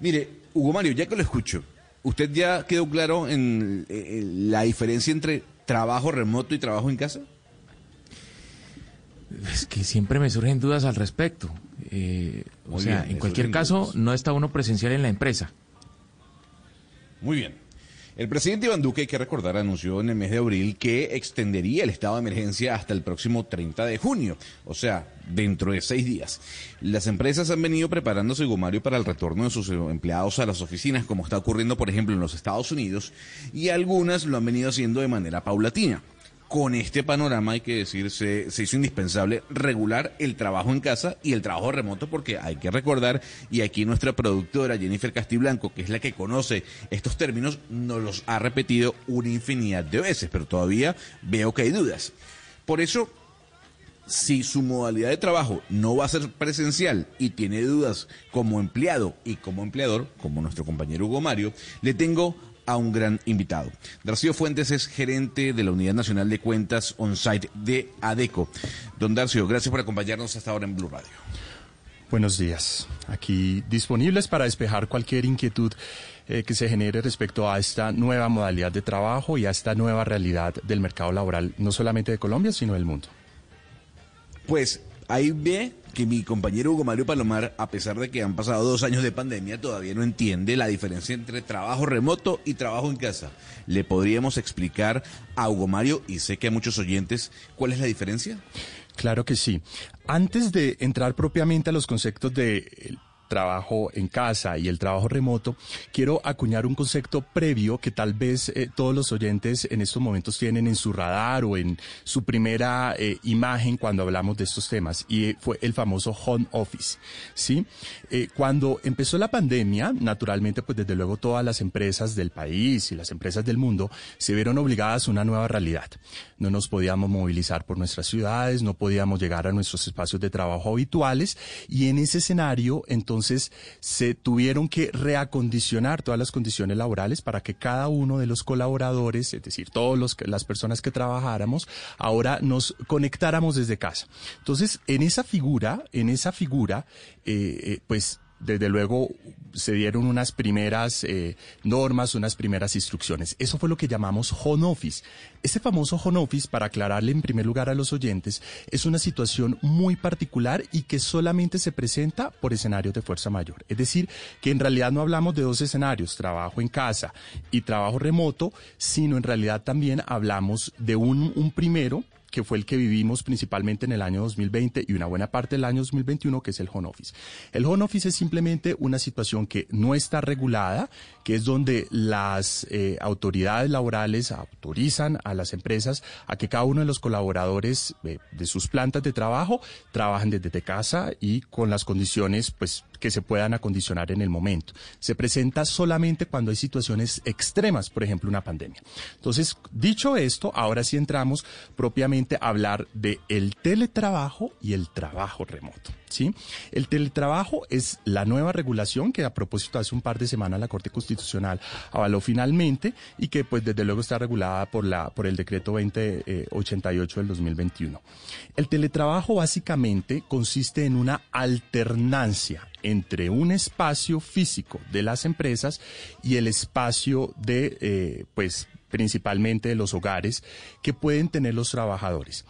Mire, Hugo Mario, ya que lo escucho, ¿usted ya quedó claro en, en la diferencia entre trabajo remoto y trabajo en casa? Es que siempre me surgen dudas al respecto. Eh, o sea, en cualquier caso, dudas. no está uno presencial en la empresa. Muy bien. El presidente Iván Duque, hay que recordar, anunció en el mes de abril que extendería el estado de emergencia hasta el próximo 30 de junio, o sea, dentro de seis días. Las empresas han venido preparándose, Hugo Mario, para el retorno de sus empleados a las oficinas, como está ocurriendo, por ejemplo, en los Estados Unidos, y algunas lo han venido haciendo de manera paulatina. Con este panorama, hay que decir, se, se hizo indispensable regular el trabajo en casa y el trabajo remoto, porque hay que recordar, y aquí nuestra productora Jennifer Castiblanco, que es la que conoce estos términos, nos los ha repetido una infinidad de veces, pero todavía veo que hay dudas. Por eso, si su modalidad de trabajo no va a ser presencial y tiene dudas como empleado y como empleador, como nuestro compañero Hugo Mario, le tengo a un gran invitado. Darcio Fuentes es gerente de la Unidad Nacional de Cuentas On-Site de ADECO. Don Darcio, gracias por acompañarnos hasta ahora en Blue Radio. Buenos días. Aquí disponibles para despejar cualquier inquietud eh, que se genere respecto a esta nueva modalidad de trabajo y a esta nueva realidad del mercado laboral, no solamente de Colombia, sino del mundo. Pues ahí ve que mi compañero Hugo Mario Palomar, a pesar de que han pasado dos años de pandemia, todavía no entiende la diferencia entre trabajo remoto y trabajo en casa. ¿Le podríamos explicar a Hugo Mario, y sé que a muchos oyentes, cuál es la diferencia? Claro que sí. Antes de entrar propiamente a los conceptos de trabajo en casa y el trabajo remoto, quiero acuñar un concepto previo que tal vez eh, todos los oyentes en estos momentos tienen en su radar o en su primera eh, imagen cuando hablamos de estos temas y eh, fue el famoso home office, ¿sí? Eh, cuando empezó la pandemia, naturalmente, pues desde luego todas las empresas del país y las empresas del mundo se vieron obligadas a una nueva realidad. No nos podíamos movilizar por nuestras ciudades, no podíamos llegar a nuestros espacios de trabajo habituales y en ese escenario entonces se tuvieron que reacondicionar todas las condiciones laborales para que cada uno de los colaboradores, es decir, todas las personas que trabajáramos, ahora nos conectáramos desde casa. Entonces, en esa figura, en esa figura, eh, eh, pues desde luego se dieron unas primeras eh, normas, unas primeras instrucciones. Eso fue lo que llamamos home office. Este famoso home office, para aclararle en primer lugar a los oyentes, es una situación muy particular y que solamente se presenta por escenarios de fuerza mayor. Es decir, que en realidad no hablamos de dos escenarios, trabajo en casa y trabajo remoto, sino en realidad también hablamos de un, un primero que fue el que vivimos principalmente en el año 2020 y una buena parte del año 2021, que es el home office. El home office es simplemente una situación que no está regulada, que es donde las eh, autoridades laborales autorizan a las empresas a que cada uno de los colaboradores eh, de sus plantas de trabajo trabajen desde casa y con las condiciones pues que se puedan acondicionar en el momento. Se presenta solamente cuando hay situaciones extremas, por ejemplo, una pandemia. Entonces, dicho esto, ahora sí entramos propiamente a hablar de el teletrabajo y el trabajo remoto. ¿Sí? El teletrabajo es la nueva regulación que a propósito hace un par de semanas la Corte Constitucional avaló finalmente y que pues desde luego está regulada por la por el decreto 2088 del 2021. El teletrabajo básicamente consiste en una alternancia entre un espacio físico de las empresas y el espacio de eh, pues principalmente de los hogares que pueden tener los trabajadores.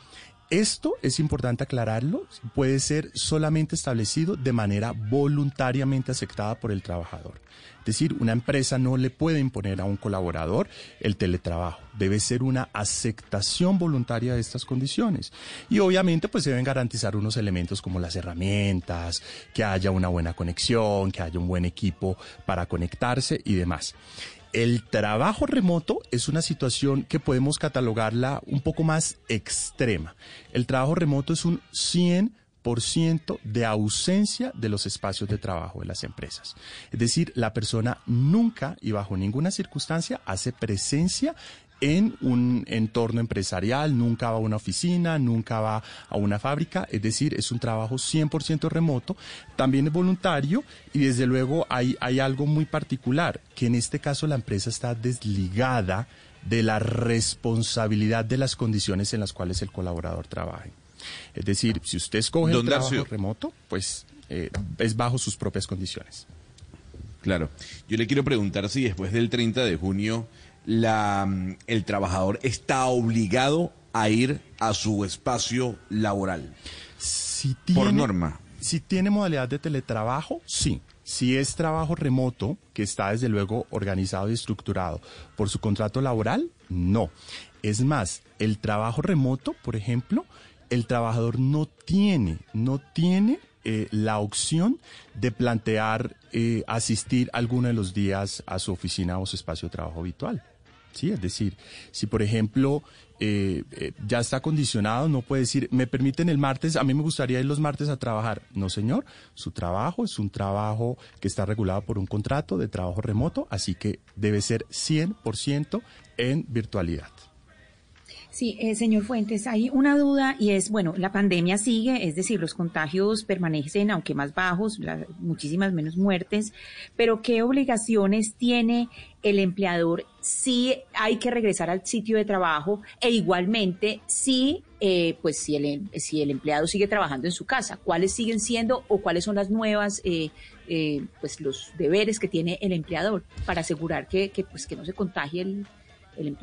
Esto es importante aclararlo, puede ser solamente establecido de manera voluntariamente aceptada por el trabajador. Es decir, una empresa no le puede imponer a un colaborador el teletrabajo. Debe ser una aceptación voluntaria de estas condiciones. Y obviamente pues deben garantizar unos elementos como las herramientas, que haya una buena conexión, que haya un buen equipo para conectarse y demás. El trabajo remoto es una situación que podemos catalogarla un poco más extrema. El trabajo remoto es un 100 100% de ausencia de los espacios de trabajo de las empresas. Es decir, la persona nunca y bajo ninguna circunstancia hace presencia en un entorno empresarial, nunca va a una oficina, nunca va a una fábrica, es decir, es un trabajo 100% remoto, también es voluntario y desde luego hay, hay algo muy particular, que en este caso la empresa está desligada de la responsabilidad de las condiciones en las cuales el colaborador trabaje. Es decir, si usted escoge un trabajo remoto, pues eh, es bajo sus propias condiciones. Claro. Yo le quiero preguntar si después del 30 de junio la, mm, el trabajador está obligado a ir a su espacio laboral. Si por norma. Si tiene modalidad de teletrabajo, sí. Si es trabajo remoto, que está desde luego organizado y estructurado por su contrato laboral, no. Es más, el trabajo remoto, por ejemplo, el trabajador no tiene, no tiene eh, la opción de plantear eh, asistir alguno de los días a su oficina o su espacio de trabajo habitual. Sí, es decir, si por ejemplo eh, eh, ya está condicionado, no puede decir, me permiten el martes, a mí me gustaría ir los martes a trabajar. No, señor, su trabajo es un trabajo que está regulado por un contrato de trabajo remoto, así que debe ser 100% en virtualidad. Sí, eh, señor Fuentes, hay una duda y es, bueno, la pandemia sigue, es decir, los contagios permanecen, aunque más bajos, muchísimas menos muertes, pero ¿qué obligaciones tiene el empleador si hay que regresar al sitio de trabajo e igualmente si, eh, pues, si el, si el empleado sigue trabajando en su casa? ¿Cuáles siguen siendo o cuáles son las nuevas, eh, eh, pues, los deberes que tiene el empleador para asegurar que, que pues, que no se contagie el, el?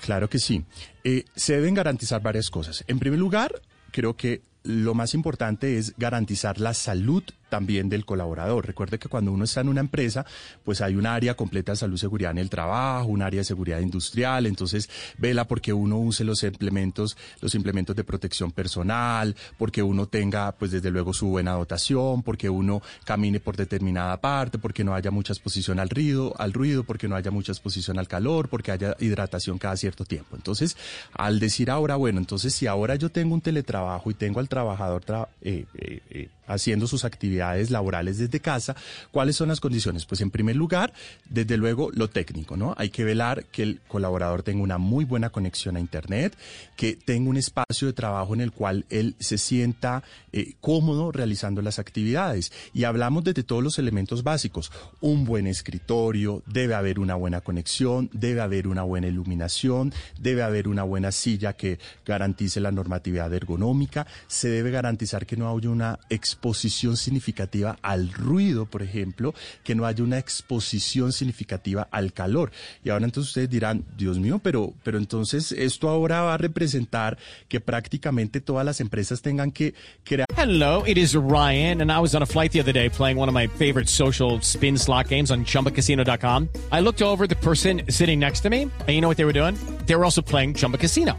Claro que sí. Eh, se deben garantizar varias cosas. En primer lugar, creo que lo más importante es garantizar la salud también del colaborador. Recuerde que cuando uno está en una empresa, pues hay un área completa de salud seguridad en el trabajo, un área de seguridad industrial, entonces vela porque uno use los implementos, los implementos de protección personal, porque uno tenga, pues desde luego su buena dotación, porque uno camine por determinada parte, porque no haya mucha exposición al ruido, al ruido, porque no haya mucha exposición al calor, porque haya hidratación cada cierto tiempo. Entonces, al decir ahora, bueno, entonces si ahora yo tengo un teletrabajo y tengo al trabajador eh, eh, eh, haciendo sus actividades laborales desde casa. ¿Cuáles son las condiciones? Pues en primer lugar, desde luego lo técnico, ¿no? Hay que velar que el colaborador tenga una muy buena conexión a Internet, que tenga un espacio de trabajo en el cual él se sienta eh, cómodo realizando las actividades. Y hablamos desde todos los elementos básicos. Un buen escritorio, debe haber una buena conexión, debe haber una buena iluminación, debe haber una buena silla que garantice la normatividad ergonómica, se debe garantizar que no haya una significativa al ruido, por ejemplo, que no haya una exposición significativa al calor. Y ahora entonces ustedes dirán, Dios mío, pero, pero entonces esto ahora va a representar que prácticamente todas las empresas tengan que crear. Hello, it is Ryan, and I was on a flight the other day playing one of my favorite social spin slot games on chumbacasino.com. I looked over the person sitting next to me, and you know what they were doing? They were also playing Chumba Casino.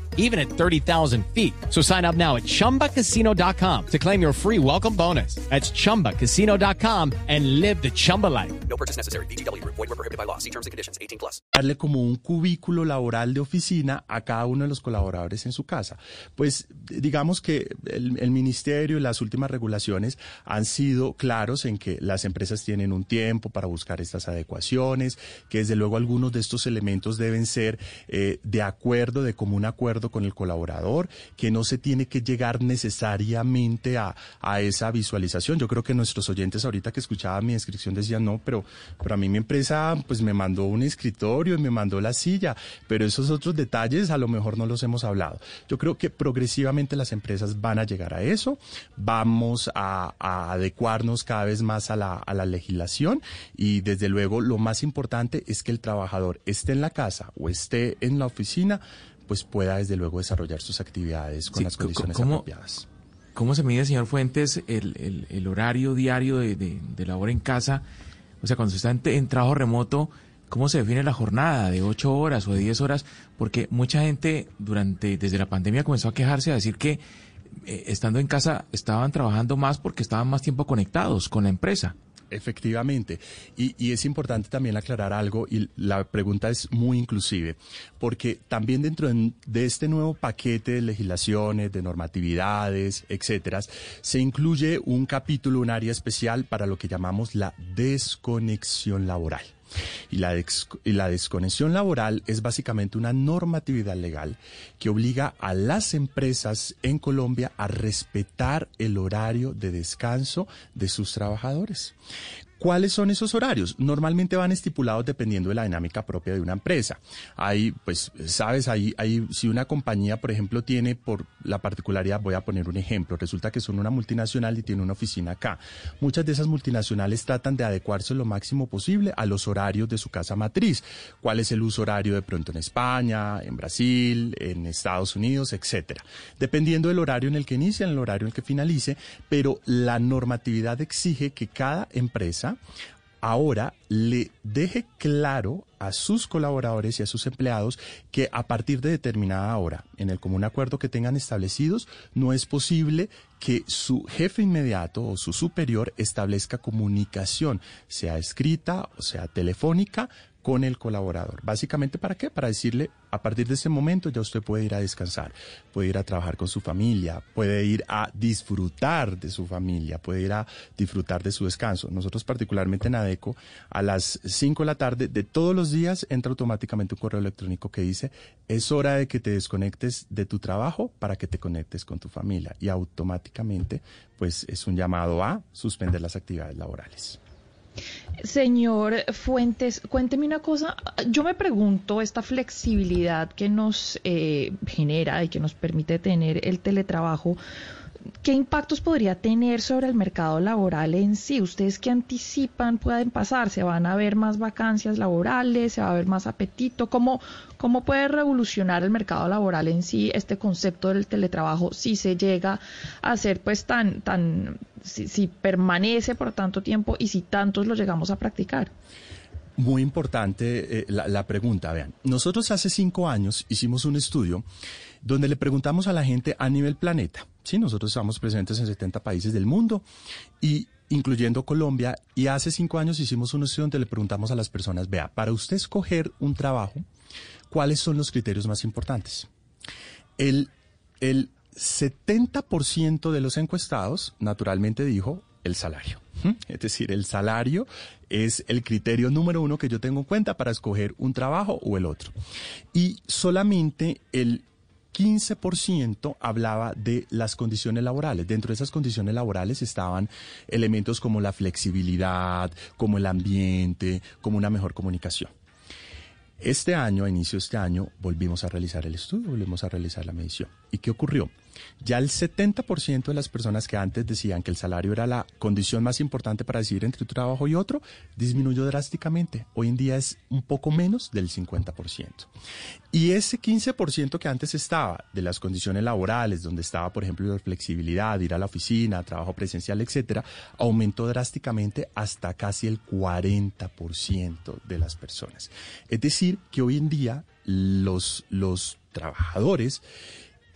even at 30,000 feet. So sign up now at chumbacasino.com to claim your free welcome bonus. That's chumbacasino.com and live the Chumba life. No purchase necessary. DTW, void, were prohibited by law. See terms and conditions 18 plus. Darle como un cubículo laboral de oficina a cada uno de los colaboradores en su casa. Pues digamos que el, el ministerio y las últimas regulaciones han sido claros en que las empresas tienen un tiempo para buscar estas adecuaciones, que desde luego algunos de estos elementos deben ser eh, de acuerdo, de común acuerdo con el colaborador, que no se tiene que llegar necesariamente a, a esa visualización. Yo creo que nuestros oyentes ahorita que escuchaban mi descripción decían, no, pero, pero a mí mi empresa pues me mandó un escritorio y me mandó la silla, pero esos otros detalles a lo mejor no los hemos hablado. Yo creo que progresivamente las empresas van a llegar a eso, vamos a, a adecuarnos cada vez más a la, a la legislación y desde luego lo más importante es que el trabajador esté en la casa o esté en la oficina, pues pueda desde luego desarrollar sus actividades con las condiciones apropiadas. ¿Cómo se mide, señor Fuentes, el, el, horario diario de, de, labor en casa? O sea, cuando se está en, trabajo remoto, ¿cómo se define la jornada? ¿De ocho horas o de diez horas? Porque mucha gente durante, desde la pandemia comenzó a quejarse, a decir que eh, estando en casa estaban trabajando más porque estaban más tiempo conectados con la empresa. Efectivamente. Y, y, es importante también aclarar algo, y la pregunta es muy inclusive, porque también dentro de, este nuevo paquete de legislaciones, de normatividades, etcétera, se incluye un capítulo, un área especial para lo que llamamos la desconexión laboral. Y la, desconexión laboral es básicamente una normatividad legal que obliga a las empresas en Colombia a respetar el horario de descanso de sus trabajadores. ¿Cuáles son esos horarios? Normalmente van estipulados dependiendo de la dinámica propia de una empresa. Hay, pues, sabes, ahí, hay, si una compañía, por ejemplo, tiene por la particularidad, voy a poner un ejemplo, resulta que son una multinacional y tiene una oficina acá. Muchas de esas multinacionales tratan de adecuarse lo máximo posible a los horarios de su casa matriz. ¿Cuál es el uso horario de pronto en España, en Brasil, en Estados Unidos, etcétera? Dependiendo del horario en el que inicie, en el horario en el que finalice, pero la normatividad exige que cada empresa ahora le deje claro a sus colaboradores y a sus empleados que a partir de determinada hora, en el común acuerdo que tengan establecidos, no es posible que su jefe inmediato o su superior establezca comunicación, sea escrita o sea telefónica, con el colaborador. Básicamente, ¿para qué? Para decirle, a partir de ese momento ya usted puede ir a descansar, puede ir a trabajar con su familia, puede ir a disfrutar de su familia, puede ir a disfrutar de su descanso. Nosotros particularmente en ADECO, a las 5 de la tarde de todos los días entra automáticamente un correo electrónico que dice, es hora de que te desconectes de tu trabajo para que te conectes con tu familia. Y automáticamente, pues es un llamado a suspender las actividades laborales. Señor Fuentes, cuénteme una cosa. Yo me pregunto, esta flexibilidad que nos eh, genera y que nos permite tener el teletrabajo, ¿qué impactos podría tener sobre el mercado laboral en sí? ¿Ustedes qué anticipan pueden pasar? ¿Se van a ver más vacancias laborales? ¿Se va a ver más apetito? ¿Cómo, cómo puede revolucionar el mercado laboral en sí este concepto del teletrabajo si se llega a ser pues tan, tan, si, permanece por tanto tiempo y si tantos lo llegamos a practicar. Muy importante eh, la, pregunta, vean. Nosotros hace cinco años hicimos un estudio donde le preguntamos a la gente a nivel planeta. Sí, nosotros estamos presentes en 70 países del mundo y incluyendo Colombia. Y hace cinco años hicimos un estudio donde le preguntamos a las personas, vea, para usted escoger un trabajo, ¿cuáles son los criterios más importantes? El, el 70% de los encuestados naturalmente dijo el salario. Es decir, el salario es el criterio número uno que yo tengo en cuenta para escoger un trabajo o el otro. Y solamente el 15% hablaba de las condiciones laborales. Dentro de esas condiciones laborales estaban elementos como la flexibilidad, como el ambiente, como una mejor comunicación. Este año, a inicio de este año, volvimos a realizar el estudio, volvimos a realizar la medición. ¿Y qué ocurrió? Ya el 70% de las personas que antes decían que el salario era la condición más importante para decidir entre un trabajo y otro, disminuyó drásticamente. Hoy en día es un poco menos del 50%. Y ese 15% que antes estaba de las condiciones laborales, donde estaba, por ejemplo, la flexibilidad, ir a la oficina, trabajo presencial, etcétera, aumentó drásticamente hasta casi el 40% de las personas. Es decir, que hoy en día los, los trabajadores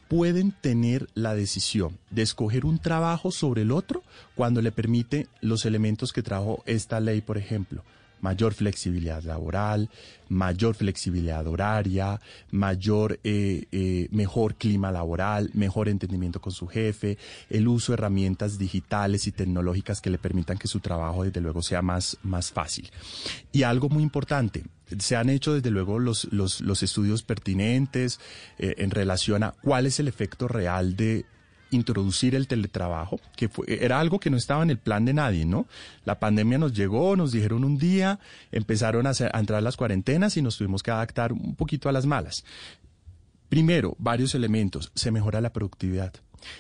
pueden tener la decisión de escoger un trabajo sobre el otro cuando le permite los elementos que trajo esta ley, por ejemplo, mayor flexibilidad laboral, mayor flexibilidad horaria, mayor, eh, eh, mejor clima laboral, mejor entendimiento con su jefe, el uso de herramientas digitales y tecnológicas que le permitan que su trabajo desde luego sea más, más fácil. Y algo muy importante, se han hecho desde luego los, los, los estudios pertinentes eh, en relación a cuál es el efecto real de introducir el teletrabajo, que era algo que no estaba en el plan de nadie, ¿no? La pandemia nos llegó, nos dijeron un día, empezaron a, a entrar las cuarentenas y nos tuvimos que adaptar un poquito a las malas. Primero, varios elementos. Se mejora la productividad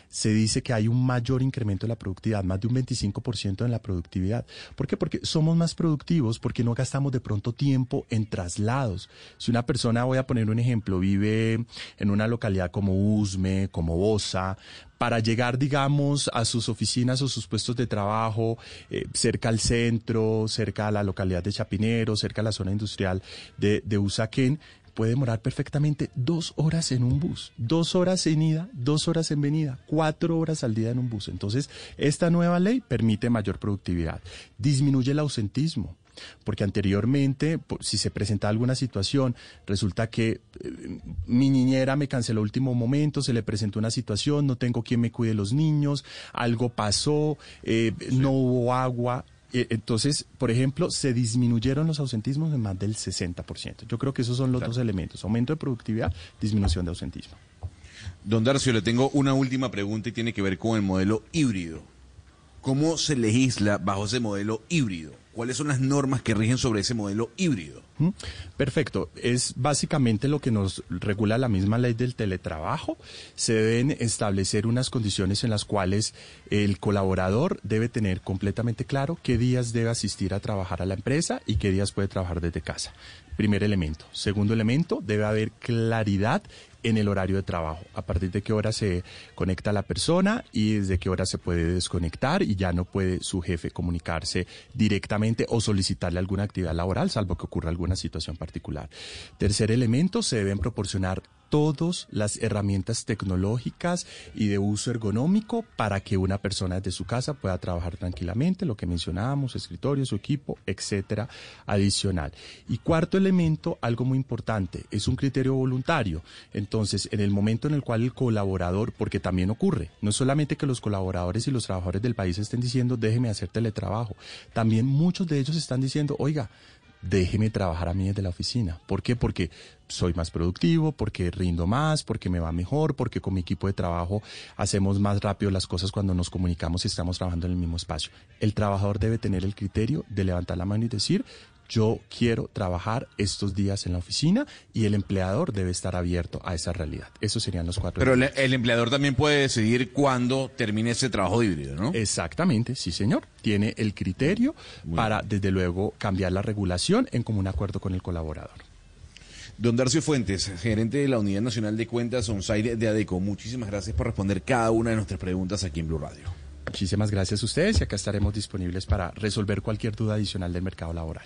se dice que hay un mayor incremento de la productividad, más de un 25% en la productividad. ¿Por qué? Porque somos más productivos, porque no gastamos de pronto tiempo en traslados. Si una persona, voy a poner un ejemplo, vive en una localidad como Usme, como Bosa, para llegar, digamos, a sus oficinas o sus puestos de trabajo, eh, cerca al centro, cerca a la localidad de Chapinero, cerca a la zona industrial de, de Usaquén, puede demorar perfectamente dos horas en un bus, dos horas en ida, dos horas en venida, cuatro horas al día en un bus. Entonces, esta nueva ley permite mayor productividad, disminuye el ausentismo. Porque anteriormente, si se presenta alguna situación, resulta que eh, mi niñera me canceló último momento, se le presentó una situación, no tengo quien me cuide los niños, algo pasó, eh, no hubo agua, entonces, por ejemplo, se disminuyeron los ausentismos en más del 60%. Yo creo que esos son los dos elementos, aumento de productividad, disminución de ausentismo. Don Darcio, le tengo una última pregunta y tiene que ver con el modelo híbrido. ¿Cómo se legisla bajo ese modelo híbrido? ¿Cuáles son las normas que rigen sobre ese modelo híbrido? Perfecto. Es básicamente lo que nos regula la misma ley del teletrabajo. Se deben establecer unas condiciones en las cuales el colaborador debe tener completamente claro qué días debe asistir a trabajar a la empresa y qué días puede trabajar desde casa. Primer elemento. Segundo elemento, debe haber claridad en el horario de trabajo, a partir de qué hora se conecta la persona y desde qué hora se puede desconectar y ya no puede su jefe comunicarse directamente o solicitarle alguna actividad laboral, salvo que ocurra alguna situación particular. Tercer elemento, se deben proporcionar todas las herramientas tecnológicas y de uso ergonómico para que una persona desde su casa pueda trabajar tranquilamente, lo que mencionábamos, escritorio, su equipo, etcétera, adicional. Y cuarto elemento, algo muy importante, es un criterio voluntario. Entonces, en el momento en el cual el colaborador, porque también ocurre, no solamente que los colaboradores y los trabajadores del país estén diciendo, déjeme hacer teletrabajo, también muchos de ellos están diciendo, oiga, déjeme trabajar a mí desde la oficina. ¿Por qué? Porque soy más productivo, porque rindo más, porque me va mejor, porque con mi equipo de trabajo hacemos más rápido las cosas cuando nos comunicamos y estamos trabajando en el mismo espacio. El trabajador debe tener el criterio de levantar la mano y decir, yo quiero trabajar estos días en la oficina y el empleador debe estar abierto a esa realidad. Esos serían los cuatro. Pero el, empleador también puede decidir cuándo termine ese trabajo híbrido, ¿no? Exactamente, sí, señor. Tiene el criterio para, desde luego, cambiar la regulación en común acuerdo con el colaborador. Don Darcio Fuentes, gerente de la Unidad Nacional de Cuentas OnSite de ADECO, muchísimas gracias por responder cada una de nuestras preguntas aquí en Blue Radio. Muchísimas gracias a ustedes y acá estaremos disponibles para resolver cualquier duda adicional del mercado laboral.